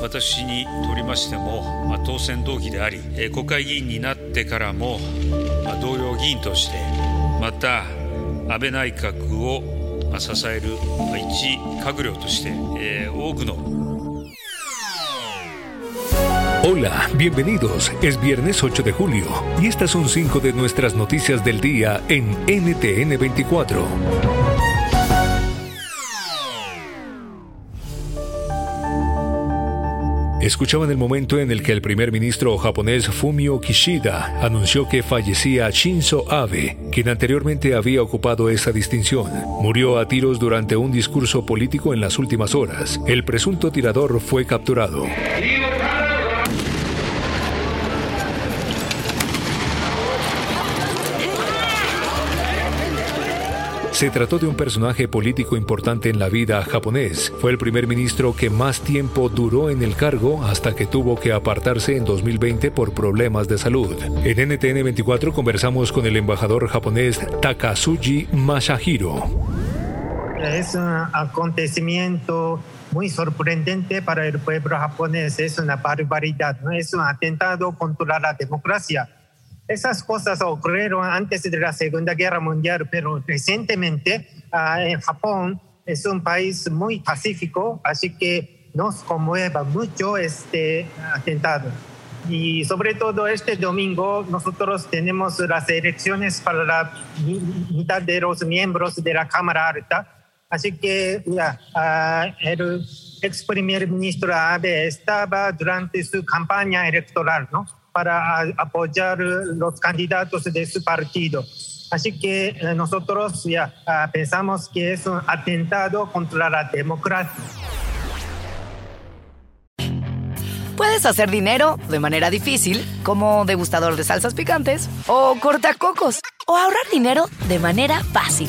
私にとりましても、まあ、当選同期であり、国会議員になってからも、まあ、同僚議員としてまた安倍内閣を支える一閣僚として、えー、多くの Hola, bienvenidos. Es viernes 8 de julio y estas son cinco de nuestras noticias del día en NTN 24. Escuchaban el momento en el que el primer ministro japonés Fumio Kishida anunció que fallecía Shinzo Abe, quien anteriormente había ocupado esa distinción. Murió a tiros durante un discurso político en las últimas horas. El presunto tirador fue capturado. Se trató de un personaje político importante en la vida japonés. Fue el primer ministro que más tiempo duró en el cargo hasta que tuvo que apartarse en 2020 por problemas de salud. En NTN 24 conversamos con el embajador japonés Takasuji Masahiro. Es un acontecimiento muy sorprendente para el pueblo japonés, es una barbaridad, es un atentado contra la democracia esas cosas ocurrieron antes de la Segunda Guerra Mundial, pero recientemente ah, en Japón es un país muy pacífico, así que nos conmueve mucho este atentado. Y sobre todo este domingo nosotros tenemos las elecciones para la mitad de los miembros de la Cámara Alta. Así que ya, ah, el ex primer ministro Abe estaba durante su campaña electoral, ¿no? Para apoyar los candidatos de su partido. Así que eh, nosotros ya ah, pensamos que es un atentado contra la democracia. Puedes hacer dinero de manera difícil, como degustador de salsas picantes, o cortacocos, o ahorrar dinero de manera fácil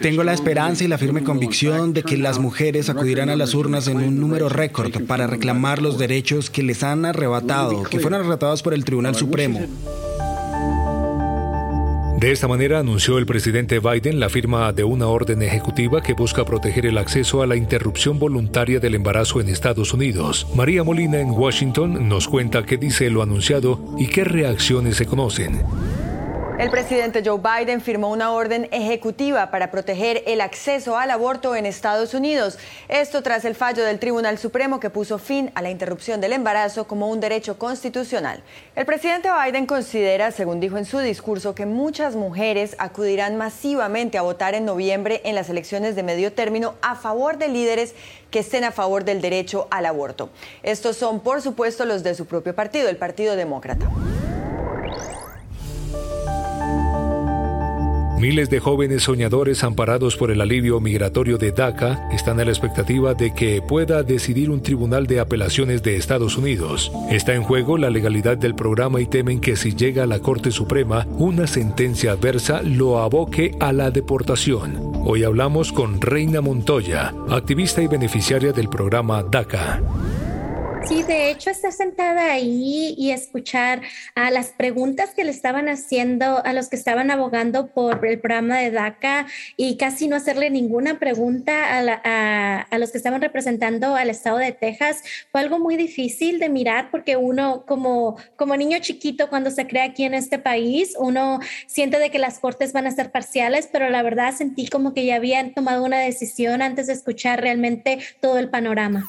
Tengo la esperanza y la firme convicción de que las mujeres acudirán a las urnas en un número récord para reclamar los derechos que les han arrebatado, que fueron arrebatados por el Tribunal Supremo. De esta manera anunció el presidente Biden la firma de una orden ejecutiva que busca proteger el acceso a la interrupción voluntaria del embarazo en Estados Unidos. María Molina en Washington nos cuenta qué dice lo anunciado y qué reacciones se conocen. El presidente Joe Biden firmó una orden ejecutiva para proteger el acceso al aborto en Estados Unidos. Esto tras el fallo del Tribunal Supremo que puso fin a la interrupción del embarazo como un derecho constitucional. El presidente Biden considera, según dijo en su discurso, que muchas mujeres acudirán masivamente a votar en noviembre en las elecciones de medio término a favor de líderes que estén a favor del derecho al aborto. Estos son, por supuesto, los de su propio partido, el Partido Demócrata. Miles de jóvenes soñadores amparados por el alivio migratorio de DACA están a la expectativa de que pueda decidir un tribunal de apelaciones de Estados Unidos. Está en juego la legalidad del programa y temen que si llega a la Corte Suprema, una sentencia adversa lo aboque a la deportación. Hoy hablamos con Reina Montoya, activista y beneficiaria del programa DACA. Sí, de hecho, estar sentada ahí y escuchar a las preguntas que le estaban haciendo a los que estaban abogando por el programa de DACA y casi no hacerle ninguna pregunta a, los que estaban representando al estado de Texas fue algo muy difícil de mirar porque uno como, como niño chiquito cuando se cree aquí en este país, uno siente de que las cortes van a ser parciales, pero la verdad sentí como que ya habían tomado una decisión antes de escuchar realmente todo el panorama.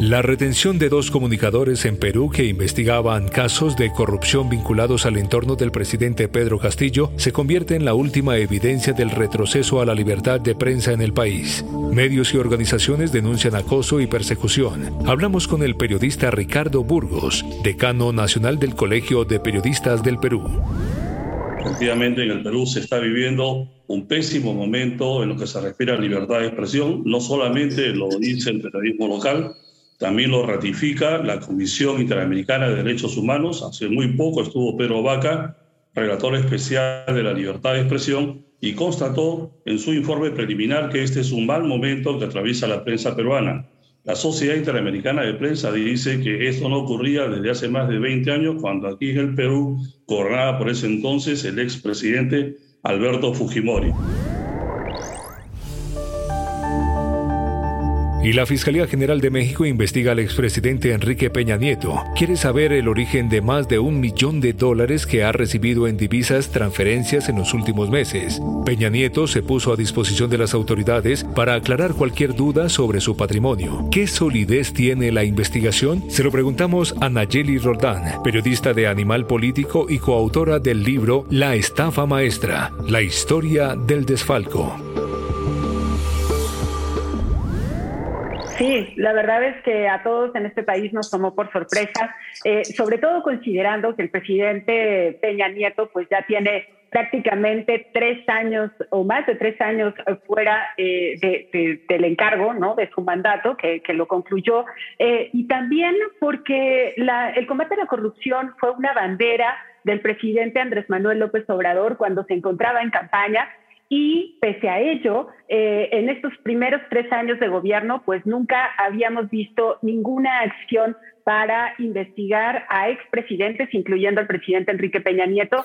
La retención de dos comunicadores en Perú que investigaban casos de corrupción vinculados al entorno del presidente Pedro Castillo se convierte en la última evidencia del retroceso a la libertad de prensa en el país. Medios y organizaciones denuncian acoso y persecución. Hablamos con el periodista Ricardo Burgos, decano nacional del Colegio de Periodistas del Perú. Efectivamente, en el Perú se está viviendo un pésimo momento en lo que se refiere a libertad de expresión. No solamente lo dice el periodismo local, también lo ratifica la Comisión Interamericana de Derechos Humanos. Hace muy poco estuvo Pedro Vaca, relator especial de la libertad de expresión, y constató en su informe preliminar que este es un mal momento que atraviesa la prensa peruana. La Sociedad Interamericana de Prensa dice que esto no ocurría desde hace más de 20 años, cuando aquí en el Perú gobernaba por ese entonces el expresidente Alberto Fujimori. Y la Fiscalía General de México investiga al expresidente Enrique Peña Nieto. Quiere saber el origen de más de un millón de dólares que ha recibido en divisas transferencias en los últimos meses. Peña Nieto se puso a disposición de las autoridades para aclarar cualquier duda sobre su patrimonio. ¿Qué solidez tiene la investigación? Se lo preguntamos a Nayeli Roldán, periodista de Animal Político y coautora del libro La estafa maestra, la historia del desfalco. Sí, la verdad es que a todos en este país nos tomó por sorpresa, eh, sobre todo considerando que el presidente Peña Nieto pues ya tiene prácticamente tres años o más de tres años fuera eh, del encargo, ¿no? De su mandato, que, lo concluyó, eh, y también porque el combate a la corrupción fue una bandera del presidente Andrés Manuel López Obrador cuando se encontraba en campaña y pese a ello, eh, en estos primeros tres años de gobierno, pues nunca habíamos visto ninguna acción para investigar a expresidentes, incluyendo al presidente Enrique Peña Nieto.